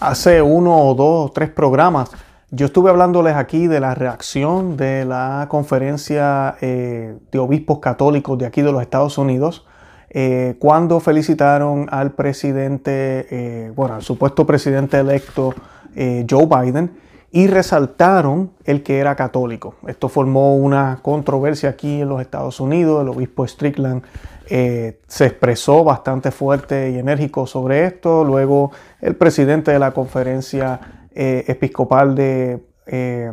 hace uno o dos o tres programas, yo estuve hablándoles aquí de la reacción de la conferencia eh, de obispos católicos de aquí de los Estados Unidos, eh, cuando felicitaron al presidente, eh, bueno, al supuesto presidente electo Joe Biden y resaltaron el que era católico. Esto formó una controversia aquí en los Estados Unidos. El obispo Strickland se expresó bastante fuerte y enérgico sobre esto. Luego el presidente de la conferencia eh, episcopal de eh,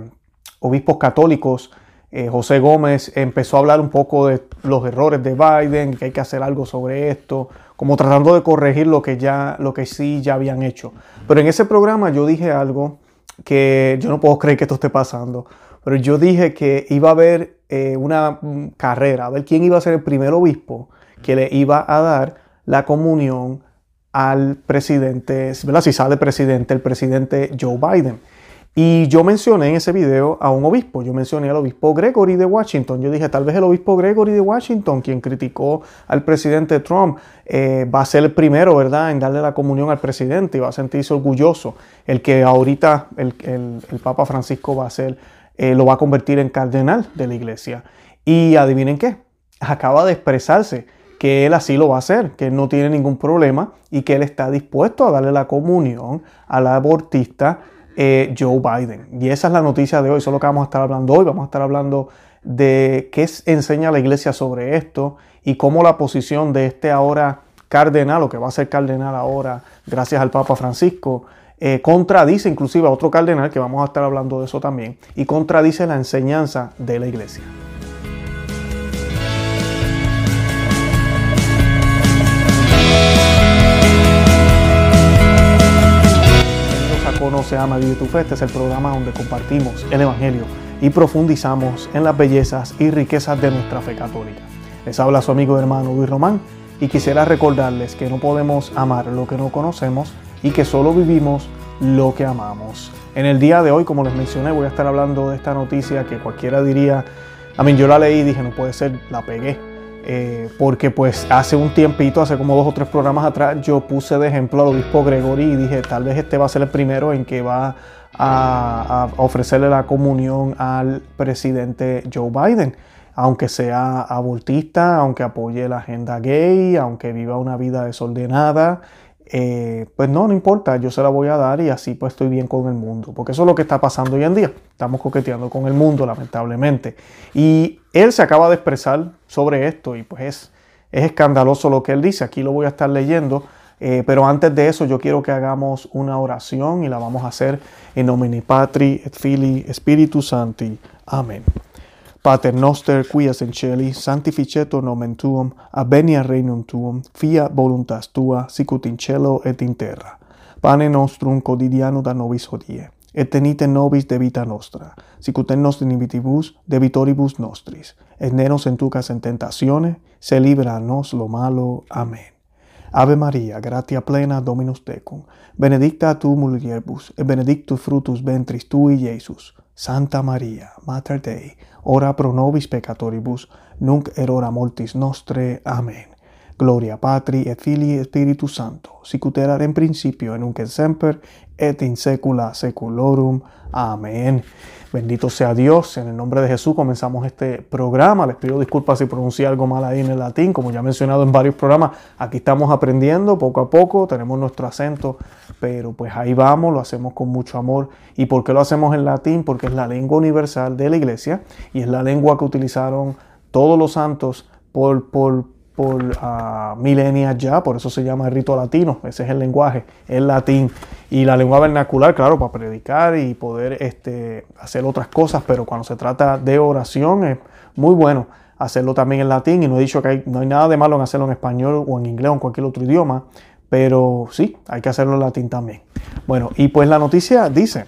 obispos católicos, eh, José Gómez, empezó a hablar un poco de los errores de Biden, que hay que hacer algo sobre esto, como tratando de corregir lo que, ya, lo que sí ya habían hecho. Pero en ese programa yo dije algo que yo no puedo creer que esto esté pasando, pero yo dije que iba a haber una carrera, a ver quién iba a ser el primer obispo que le iba a dar la comunión al presidente, ¿verdad? si sale presidente, el presidente Joe Biden. Y yo mencioné en ese video a un obispo, yo mencioné al obispo Gregory de Washington. Yo dije, tal vez el obispo Gregory de Washington, quien criticó al presidente Trump, eh, va a ser el primero, ¿verdad?, en darle la comunión al presidente y va a sentirse orgulloso. El que ahorita el, Papa Francisco va a ser, eh, lo va a convertir en cardenal de la iglesia. Y adivinen qué, acaba de expresarse que él así lo va a hacer, que él no tiene ningún problema y que él está dispuesto a darle la comunión al abortista eh, Joe Biden. Y esa es la noticia de hoy, eso es lo que vamos a estar hablando hoy. Vamos a estar hablando de qué enseña la iglesia sobre esto y cómo la posición de este ahora cardenal, o que va a ser cardenal ahora, gracias al Papa Francisco, eh, contradice inclusive a otro cardenal, que vamos a estar hablando de eso también, y contradice la enseñanza de la iglesia. Conoce, ama, vive tu fe. Es el programa donde compartimos el Evangelio y profundizamos en las bellezas y riquezas de nuestra fe católica. Les habla su amigo y hermano Luis Román y quisiera recordarles que no podemos amar lo que no conocemos y que solo vivimos lo que amamos. En el día de hoy, como les mencioné, voy a estar hablando de esta noticia que cualquiera diría, a mí yo la leí y dije, no puede ser, la pegué eh, porque pues hace un tiempito, hace como dos o tres programas atrás, yo puse de ejemplo al obispo Gregory y dije, tal vez este va a ser el primero en que va a, ofrecerle la comunión al presidente Joe Biden, aunque sea abortista, aunque apoye la agenda gay, aunque viva una vida desordenada. Eh, pues no, no importa, yo se la voy a dar y así pues estoy bien con el mundo, porque eso es lo que está pasando hoy en día, estamos coqueteando con el mundo lamentablemente. Y él se acaba de expresar sobre esto y pues es, es escandaloso lo que él dice. Aquí lo voy a estar leyendo. Eh, pero antes de eso yo quiero que hagamos una oración y la vamos a hacer en nomine Patri et Filii Spiritus Santi. Amén. Pater noster, quias in celi, sanctificetur nomen tuum, abenia regnum tuum, fiat voluntas tua, sicut in cielo et in terra. Pane nostrum quotidiano da nobis hodie, et tenite nobis debita nostra, sicut en nos inhibitibus debitoribus nostris, et ne nos entucas en tentatione, se libera a nos lo malo. Amen. Ave Maria, gratia plena Dominus tecum, benedicta tu mulieribus, et benedictus fructus ventris tui, Iesus. Santa Maria, Mater Dei, ora pro nobis peccatoribus, nunc erora mortis nostre. Amen. Gloria Patri et Filii Spiritus Sancto, sicut erat in principio et nunc et semper et in secula seculorum. Amén. Bendito sea Dios. En el nombre de Jesús comenzamos este programa. Les pido disculpas si pronuncié algo mal ahí en el latín, como ya he mencionado en varios programas. Aquí estamos aprendiendo poco a poco, tenemos nuestro acento, pero pues ahí vamos, lo hacemos con mucho amor. ¿Y por qué lo hacemos en latín? Porque es la lengua universal de la iglesia y es la lengua que utilizaron todos los santos por, por, por uh, milenias ya, por eso se llama el rito latino, ese es el lenguaje, el latín. Y la lengua vernacular, claro, para predicar y poder este, hacer otras cosas, pero cuando se trata de oración es muy bueno hacerlo también en latín y no he dicho que no hay nada de malo en hacerlo en español o en inglés o en cualquier otro idioma, pero sí, hay que hacerlo en latín también. Bueno, y pues la noticia dice,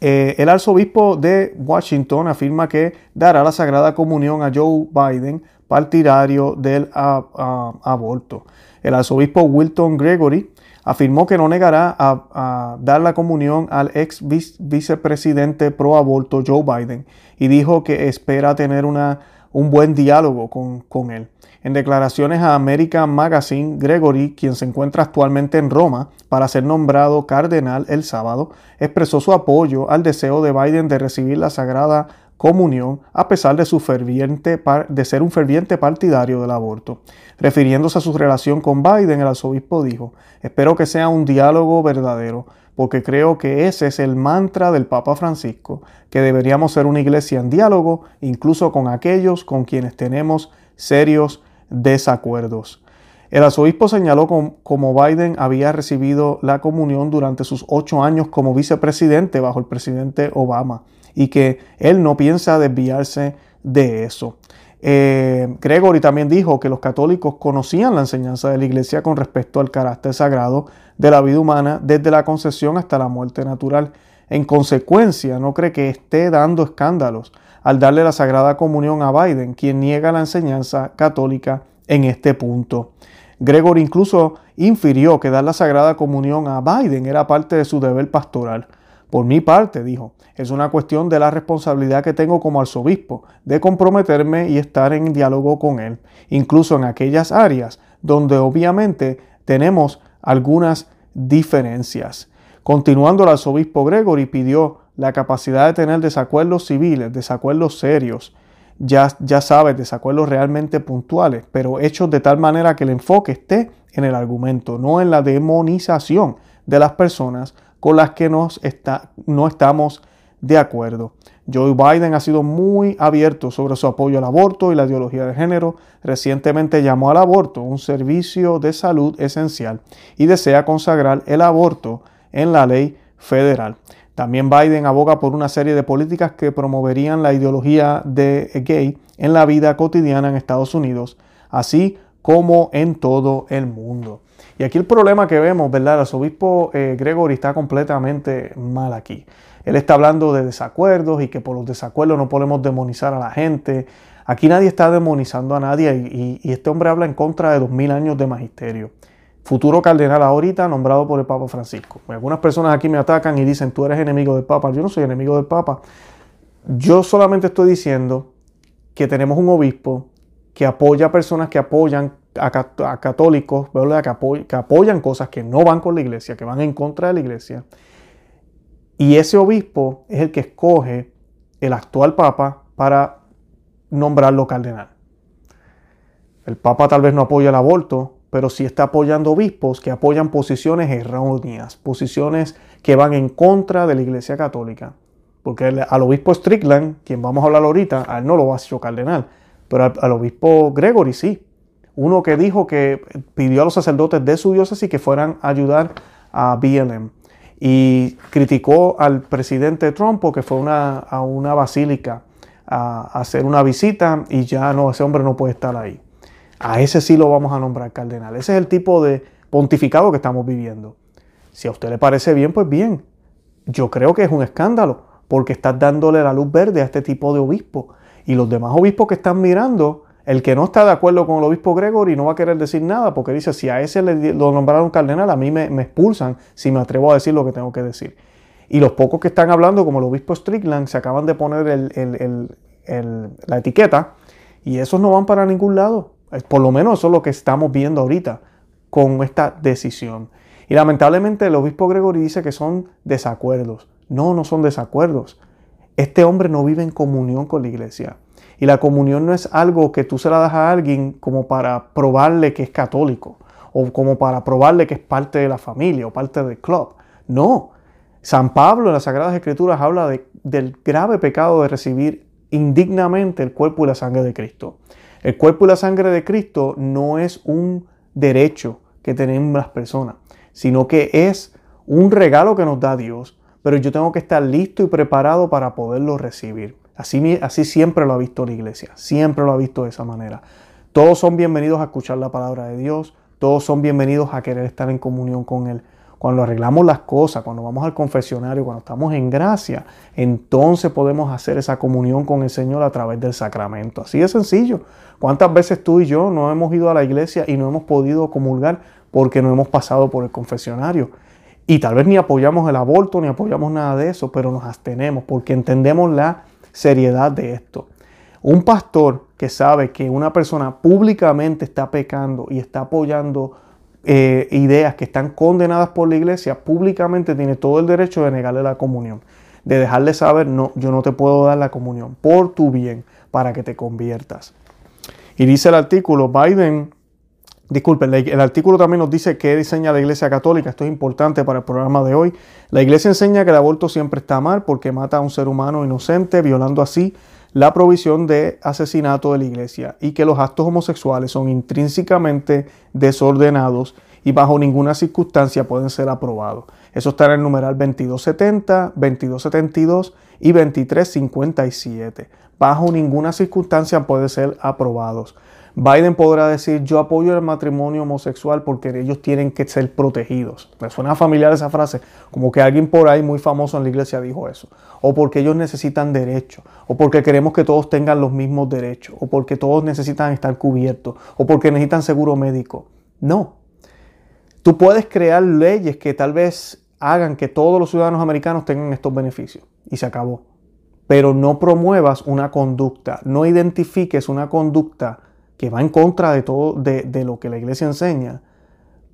eh, el arzobispo de Washington afirma que dará la Sagrada Comunión a Joe Biden partidario del aborto. El arzobispo Wilton Gregory afirmó que no negará a, dar la comunión al ex vicepresidente pro aborto Joe Biden y dijo que espera tener una, un buen diálogo con, con él. En declaraciones a American Magazine, Gregory, quien se encuentra actualmente en Roma para ser nombrado cardenal el sábado, expresó su apoyo al deseo de Biden de recibir la Sagrada Comunión a pesar de, su ferviente de ser un ferviente partidario del aborto. Refiriéndose a su relación con Biden, el arzobispo dijo, espero que sea un diálogo verdadero, porque creo que ese es el mantra del Papa Francisco, que deberíamos ser una iglesia en diálogo, incluso con aquellos con quienes tenemos serios desacuerdos. El arzobispo señaló cómo Biden había recibido la comunión durante sus ocho años como vicepresidente bajo el presidente Obama y que él no piensa desviarse de eso. Eh, Gregory también dijo que los católicos conocían la enseñanza de la iglesia con respecto al carácter sagrado de la vida humana desde la concepción hasta la muerte natural. En consecuencia, no cree que esté dando escándalos al darle la Sagrada Comunión a Biden, quien niega la enseñanza católica en este punto. Gregory incluso infirió que dar la Sagrada Comunión a Biden era parte de su deber pastoral. Por mi parte, dijo, es una cuestión de la responsabilidad que tengo como arzobispo de comprometerme y estar en diálogo con él, incluso en aquellas áreas donde obviamente tenemos algunas diferencias. Continuando, el arzobispo Gregory pidió la capacidad de tener desacuerdos civiles, desacuerdos serios, ya, ya sabes, desacuerdos realmente puntuales, pero hechos de tal manera que el enfoque esté en el argumento, no en la demonización de las personas con las que nos está, no estamos de acuerdo. Joe Biden ha sido muy abierto sobre su apoyo al aborto y la ideología de género. Recientemente llamó al aborto un servicio de salud esencial y desea consagrar el aborto en la ley federal. También Biden aboga por una serie de políticas que promoverían la ideología de gay en la vida cotidiana en Estados Unidos, así como en todo el mundo. Y aquí el problema que vemos, ¿verdad? El arzobispo eh, Gregory está completamente mal aquí. Él está hablando de desacuerdos y que por los desacuerdos no podemos demonizar a la gente. Aquí nadie está demonizando a nadie y, y este hombre habla en contra de dos mil años de magisterio futuro cardenal ahorita nombrado por el Papa Francisco. Algunas personas aquí me atacan y dicen, tú eres enemigo del Papa. Yo no soy enemigo del Papa. Yo solamente estoy diciendo que tenemos un obispo que apoya a personas que apoyan a, católicos, Que, que apoyan cosas que no van con la iglesia, que van en contra de la iglesia. Y ese obispo es el que escoge el actual Papa para nombrarlo cardenal. El Papa tal vez no apoya el aborto, pero sí está apoyando obispos que apoyan posiciones erróneas, posiciones que van en contra de la Iglesia Católica. Porque al obispo Strickland, quien vamos a hablar ahorita, a no lo va a hacer cardenal, pero al, obispo Gregory sí. Uno que dijo que pidió a los sacerdotes de su diócesis que fueran a ayudar a BLM. Y criticó al presidente Trump porque fue a una basílica a hacer una visita y ya no, ese hombre no puede estar ahí. A ese sí lo vamos a nombrar cardenal. Ese es el tipo de pontificado que estamos viviendo. Si a usted le parece bien, pues bien. Yo creo que es un escándalo porque estás dándole la luz verde a este tipo de obispo. Y los demás obispos que están mirando, el que no está de acuerdo con el obispo Gregory no va a querer decir nada porque dice, si a ese le, lo nombraron cardenal, a mí me, expulsan si me atrevo a decir lo que tengo que decir. Y los pocos que están hablando, como el obispo Strickland, se acaban de poner la etiqueta y esos no van para ningún lado. Por lo menos eso es lo que estamos viendo ahorita con esta decisión. Y lamentablemente el obispo Gregory dice que son desacuerdos. No, no son desacuerdos. Este hombre no vive en comunión con la iglesia. Y la comunión no es algo que tú se la das a alguien como para probarle que es católico o como para probarle que es parte de la familia o parte del club. No. San Pablo en las Sagradas Escrituras habla del grave pecado de recibir indignamente el cuerpo y la sangre de Cristo. El cuerpo y la sangre de Cristo no es un derecho que tenemos las personas, sino que es un regalo que nos da Dios, pero yo tengo que estar listo y preparado para poderlo recibir. Así, así siempre lo ha visto la iglesia, siempre lo ha visto de esa manera. Todos son bienvenidos a escuchar la palabra de Dios, todos son bienvenidos a querer estar en comunión con Él, cuando arreglamos las cosas, cuando vamos al confesionario, cuando estamos en gracia, entonces podemos hacer esa comunión con el Señor a través del sacramento. Así de sencillo. ¿Cuántas veces tú y yo no hemos ido a la iglesia y no hemos podido comulgar porque no hemos pasado por el confesionario? Y tal vez ni apoyamos el aborto, ni apoyamos nada de eso, pero nos abstenemos porque entendemos la seriedad de esto. Un pastor que sabe que una persona públicamente está pecando y está apoyando eh, ideas que están condenadas por la iglesia, públicamente tiene todo el derecho de negarle la comunión, de dejarle saber, no, yo no te puedo dar la comunión por tu bien, para que te conviertas. Y dice el artículo, Biden, disculpen, el artículo también nos dice que diseña la iglesia católica, esto es importante para el programa de hoy. La iglesia enseña que el aborto siempre está mal porque mata a un ser humano inocente, violando así la provisión de asesinato de la iglesia y que los actos homosexuales son intrínsecamente desordenados y bajo ninguna circunstancia pueden ser aprobados. Eso está en el numeral 2270, 2272 y 2357. Bajo ninguna circunstancia pueden ser aprobados. Biden podrá decir yo apoyo el matrimonio homosexual porque ellos tienen que ser protegidos. Me suena familiar esa frase, como que alguien por ahí muy famoso en la iglesia dijo eso. O porque ellos necesitan derechos, o porque queremos que todos tengan los mismos derechos, o porque todos necesitan estar cubiertos, o porque necesitan seguro médico. No. Tú puedes crear leyes que tal vez hagan que todos los ciudadanos americanos tengan estos beneficios. Y se acabó. Pero no promuevas una conducta, no identifiques una conducta que va en contra de todo de, lo que la iglesia enseña,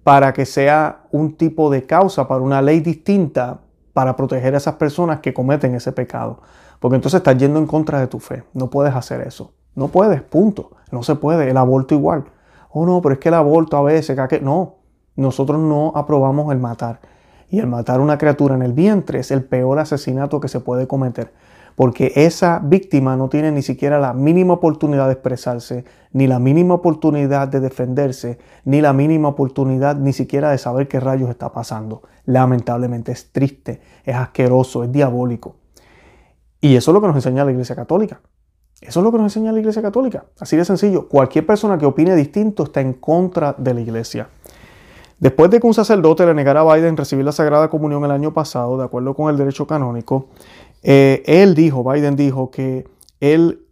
para que sea un tipo de causa para una ley distinta para proteger a esas personas que cometen ese pecado. Porque entonces estás yendo en contra de tu fe. No puedes hacer eso. No puedes, punto. No se puede. El aborto igual. Oh, no, pero es que el aborto a veces, que no. Nosotros no aprobamos el matar. Y el matar una criatura en el vientre es el peor asesinato que se puede cometer porque esa víctima no tiene ni siquiera la mínima oportunidad de expresarse, ni la mínima oportunidad de defenderse, ni la mínima oportunidad ni siquiera de saber qué rayos está pasando. Lamentablemente es triste, es asqueroso, es diabólico. Y eso es lo que nos enseña la Iglesia Católica. Eso es lo que nos enseña la Iglesia Católica. Así de sencillo. Cualquier persona que opine distinto está en contra de la Iglesia. Después de que un sacerdote le negara a Biden recibir la Sagrada Comunión el año pasado, de acuerdo con el derecho canónico, eh, él dijo, Biden dijo que él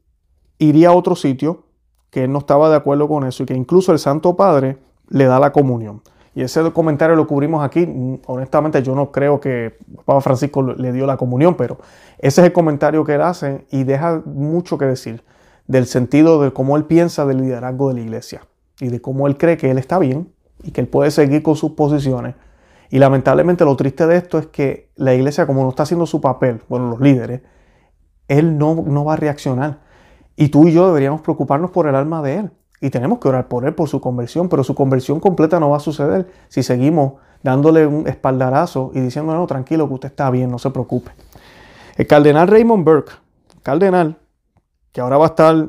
iría a otro sitio, que él no estaba de acuerdo con eso y que incluso el Santo Padre le da la comunión. Y ese comentario lo cubrimos aquí. Honestamente, yo no creo que Papa Francisco le dio la comunión, pero ese es el comentario que él hace y deja mucho que decir del sentido de cómo él piensa del liderazgo de la iglesia y de cómo él cree que él está bien y que él puede seguir con sus posiciones y lamentablemente lo triste de esto es que la iglesia, como no está haciendo su papel, bueno, los líderes, él no, no va a reaccionar. Y tú y yo deberíamos preocuparnos por el alma de él. Y tenemos que orar por él, por su conversión, pero su conversión completa no va a suceder si seguimos dándole un espaldarazo y diciendo, no, tranquilo, que usted está bien, no se preocupe. El cardenal Raymond Burke, cardenal, que ahora va a estar,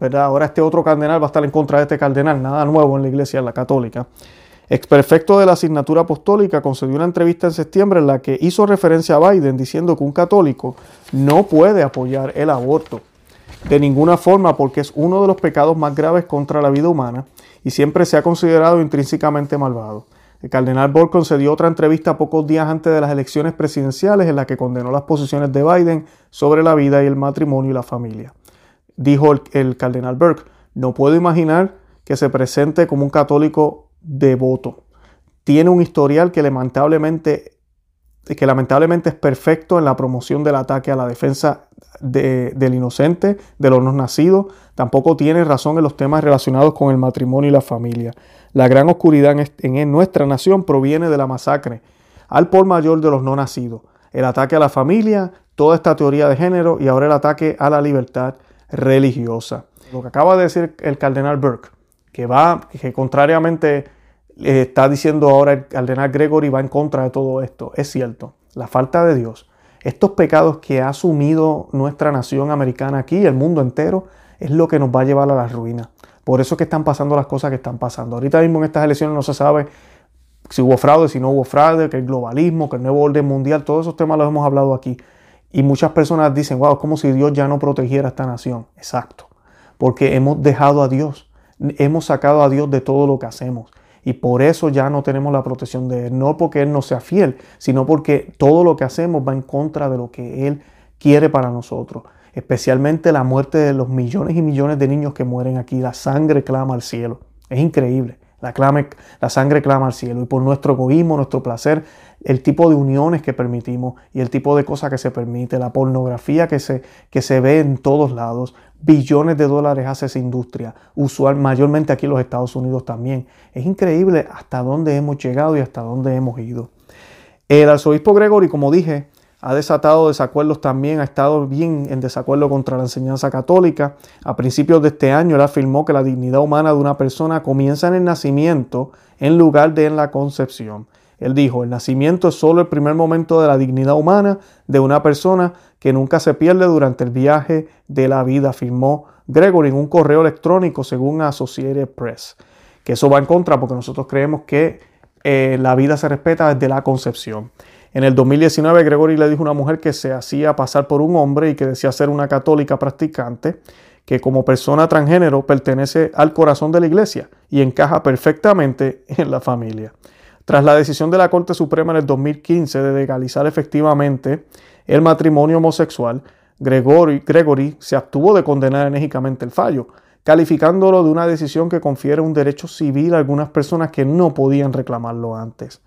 ¿verdad? Ahora este otro cardenal va a estar en contra de este cardenal, nada nuevo en la iglesia, la católica. Experfecto de la asignatura apostólica concedió una entrevista en septiembre en la que hizo referencia a Biden diciendo que un católico no puede apoyar el aborto de ninguna forma porque es uno de los pecados más graves contra la vida humana y siempre se ha considerado intrínsecamente malvado. El cardenal Borg concedió otra entrevista pocos días antes de las elecciones presidenciales en la que condenó las posiciones de Biden sobre la vida y el matrimonio y la familia. Dijo el, el cardenal Burke, no puedo imaginar que se presente como un católico devoto. Tiene un historial que lamentablemente, que lamentablemente es perfecto en la promoción del ataque a la defensa del inocente, de los no nacidos. Tampoco tiene razón en los temas relacionados con el matrimonio y la familia. La gran oscuridad en, en nuestra nación proviene de la masacre al por mayor de los no nacidos, el ataque a la familia, toda esta teoría de género y ahora el ataque a la libertad religiosa. Lo que acaba de decir el cardenal Burke, que va, que contrariamente está diciendo ahora el cardenal Gregory va en contra de todo esto. Es cierto, la falta de Dios, estos pecados que ha asumido nuestra nación americana aquí, el mundo entero, es lo que nos va a llevar a la ruina. Por eso es que están pasando las cosas que están pasando. Ahorita mismo en estas elecciones no se sabe si hubo fraude, si no hubo fraude, que el globalismo, que el nuevo orden mundial, todos esos temas los hemos hablado aquí. Y muchas personas dicen, wow, es como si Dios ya no protegiera a esta nación. Exacto. Porque hemos dejado a Dios, hemos sacado a Dios de todo lo que hacemos y por eso ya no tenemos la protección de Él. No porque Él no sea fiel, sino porque todo lo que hacemos va en contra de lo que Él quiere para nosotros. Especialmente la muerte de los millones y millones de niños que mueren aquí. La sangre clama al cielo. Es increíble. La, la sangre clama al cielo y por nuestro egoísmo, nuestro placer, el tipo de uniones que permitimos y el tipo de cosas que se permite, la pornografía que se, que se ve en todos lados, billones de dólares hace esa industria, usual, mayormente aquí en los Estados Unidos también. Es increíble hasta dónde hemos llegado y hasta dónde hemos ido. El arzobispo Gregory, como dije, ha desatado desacuerdos también, ha estado bien en desacuerdo contra la enseñanza católica. A principios de este año él afirmó que la dignidad humana de una persona comienza en el nacimiento en lugar de en la concepción. Él dijo, el nacimiento es solo el primer momento de la dignidad humana de una persona que nunca se pierde durante el viaje de la vida, afirmó Gregory en un correo electrónico según Associated Press. Que eso va en contra porque nosotros creemos que eh, la vida se respeta desde la concepción. En el 2019, Gregory le dijo a una mujer que se hacía pasar por un hombre y que decía ser una católica practicante, que como persona transgénero pertenece al corazón de la iglesia y encaja perfectamente en la familia. Tras la decisión de la Corte Suprema en el 2015 de legalizar efectivamente el matrimonio homosexual, Gregory, se abstuvo de condenar enérgicamente el fallo, calificándolo de una decisión que confiere un derecho civil a algunas personas que no podían reclamarlo antes.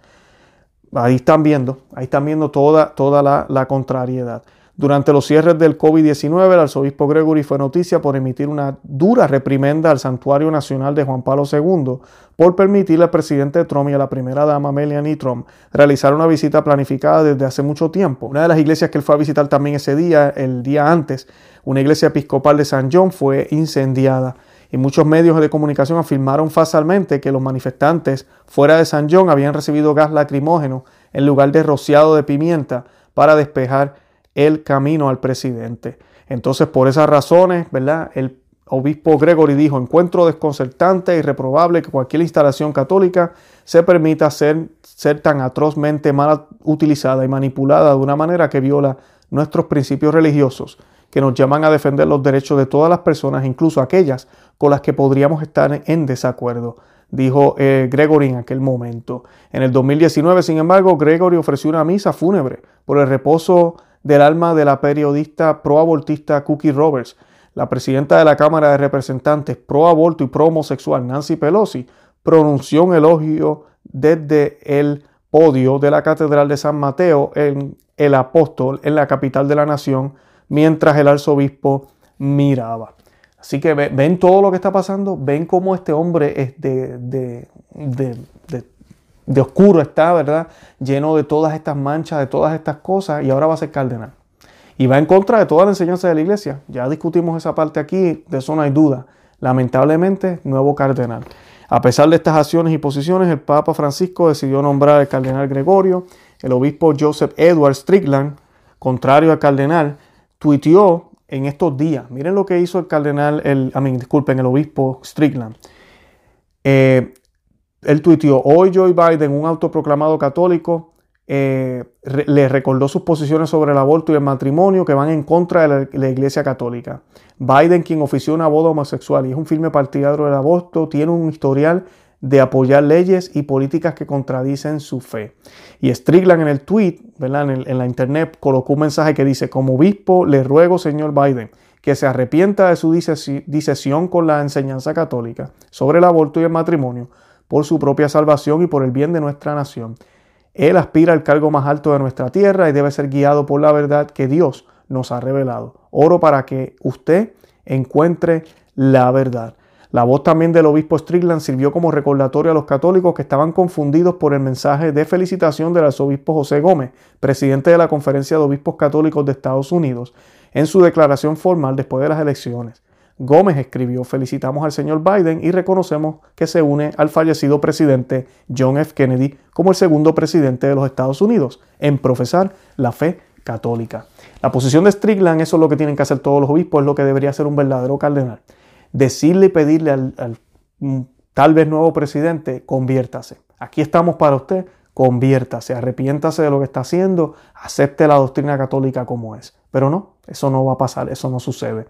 Ahí están viendo, ahí están viendo toda, toda la contrariedad. Durante los cierres del COVID-19, el arzobispo Gregory fue noticia por emitir una dura reprimenda al Santuario Nacional de Juan Pablo II por permitirle al presidente Trump y a la primera dama Melanie Trump realizar una visita planificada desde hace mucho tiempo. Una de las iglesias que él fue a visitar también ese día, el día antes, una iglesia episcopal de San John, fue incendiada y muchos medios de comunicación afirmaron falsamente que los manifestantes fuera de San John habían recibido gas lacrimógeno en lugar de rociado de pimienta para despejar el camino al presidente. Entonces, por esas razones, ¿verdad? El obispo Gregory dijo, encuentro desconcertante y reprobable que cualquier instalación católica se permita ser, ser tan atrozmente mal utilizada y manipulada de una manera que viola nuestros principios religiosos que nos llaman a defender los derechos de todas las personas, incluso aquellas con las que podríamos estar en desacuerdo, dijo eh, Gregory en aquel momento. En el 2019, sin embargo, Gregory ofreció una misa fúnebre por el reposo del alma de la periodista proabortista Cookie Roberts. La presidenta de la Cámara de Representantes pro aborto y pro homosexual, Nancy Pelosi, pronunció un elogio desde el podio de la Catedral de San Mateo en el apóstol en la capital de la nación mientras el arzobispo miraba. Así que ven todo lo que está pasando, ven cómo este hombre es de, de, de, oscuro está, ¿verdad? Lleno de todas estas manchas, de todas estas cosas, y ahora va a ser cardenal. Y va en contra de toda la enseñanza de la iglesia. Ya discutimos esa parte aquí, de eso no hay duda. Lamentablemente, nuevo cardenal. A pesar de estas acciones y posiciones, el Papa Francisco decidió nombrar al cardenal Gregorio, el obispo Joseph Edward Strickland, contrario al cardenal, tuiteó en estos días. Miren lo que hizo el cardenal, el, I disculpen, el obispo Strickland. Eh, él tuiteó, hoy Joe Biden, un autoproclamado católico, eh, le recordó sus posiciones sobre el aborto y el matrimonio que van en contra de la, Iglesia Católica. Biden, quien ofició una boda homosexual y es un firme partidario del aborto, tiene un historial de apoyar leyes y políticas que contradicen su fe. Y Strickland en el tweet, ¿verdad? En, la internet, colocó un mensaje que dice, como obispo le ruego, señor Biden, que se arrepienta de su disesión con la enseñanza católica sobre el aborto y el matrimonio por su propia salvación y por el bien de nuestra nación. Él aspira al cargo más alto de nuestra tierra y debe ser guiado por la verdad que Dios nos ha revelado. Oro para que usted encuentre la verdad. La voz también del obispo Strickland sirvió como recordatorio a los católicos que estaban confundidos por el mensaje de felicitación del arzobispo José Gómez, presidente de la Conferencia de Obispos Católicos de Estados Unidos, en su declaración formal después de las elecciones. Gómez escribió, felicitamos al señor Biden y reconocemos que se une al fallecido presidente John F. Kennedy como el segundo presidente de los Estados Unidos en profesar la fe católica. La posición de Strickland, eso es lo que tienen que hacer todos los obispos, es lo que debería ser un verdadero cardenal decirle y pedirle al, mm, tal vez nuevo presidente, conviértase. Aquí estamos para usted, conviértase, arrepiéntase de lo que está haciendo, acepte la doctrina católica como es. Pero no, eso no va a pasar, eso no sucede.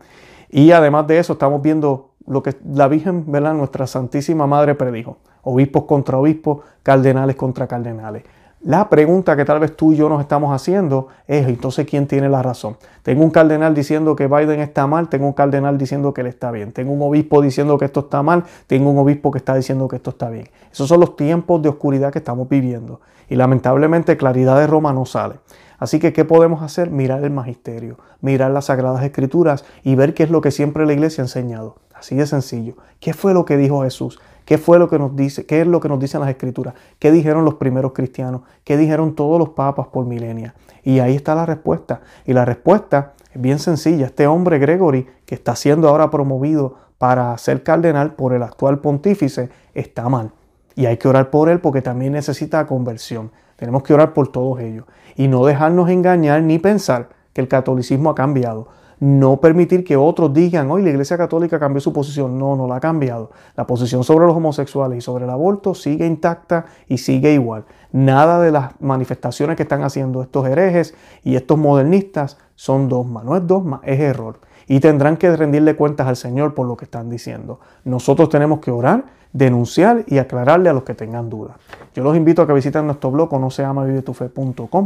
Y además de eso, estamos viendo lo que la Virgen. Nuestra Santísima Madre predijo. Obispos contra obispos, cardenales contra cardenales. La pregunta que tal vez tú y yo nos estamos haciendo es, entonces, ¿quién tiene la razón? Tengo un cardenal diciendo que Biden está mal, tengo un cardenal diciendo que él está bien, tengo un obispo diciendo que esto está mal, tengo un obispo que está diciendo que esto está bien. Esos son los tiempos de oscuridad que estamos viviendo y lamentablemente claridad de Roma no sale. Así que, ¿qué podemos hacer? Mirar el magisterio, mirar las sagradas escrituras y ver qué es lo que siempre la iglesia ha enseñado. Así de sencillo. ¿Qué fue lo que dijo Jesús? ¿Qué fue lo que nos dice? ¿Qué es lo que nos dicen las escrituras? ¿Qué dijeron los primeros cristianos? ¿Qué dijeron todos los papas por milenia? Y ahí está la respuesta. Y la respuesta es bien sencilla. Este hombre Gregory, que está siendo ahora promovido para ser cardenal por el actual pontífice, está mal. Y hay que orar por él porque también necesita conversión. Tenemos que orar por todos ellos y no dejarnos engañar ni pensar que el catolicismo ha cambiado. No permitir que otros digan, hoy la Iglesia Católica cambió su posición. No, no la ha cambiado. La posición sobre los homosexuales y sobre el aborto sigue intacta y sigue igual. Nada de las manifestaciones que están haciendo estos herejes y estos modernistas son dogma. No es dogma, es error. Y tendrán que rendirle cuentas al Señor por lo que están diciendo. Nosotros tenemos que orar denunciar y aclararle a los que tengan dudas. Yo los invito a que visiten nuestro blog no se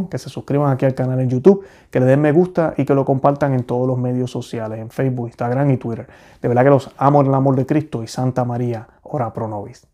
que se suscriban aquí al canal en YouTube, que le den me gusta y que lo compartan en todos los medios sociales, en Facebook, Instagram y Twitter. De verdad que los amo en el amor de Cristo y Santa María, ora pro nobis.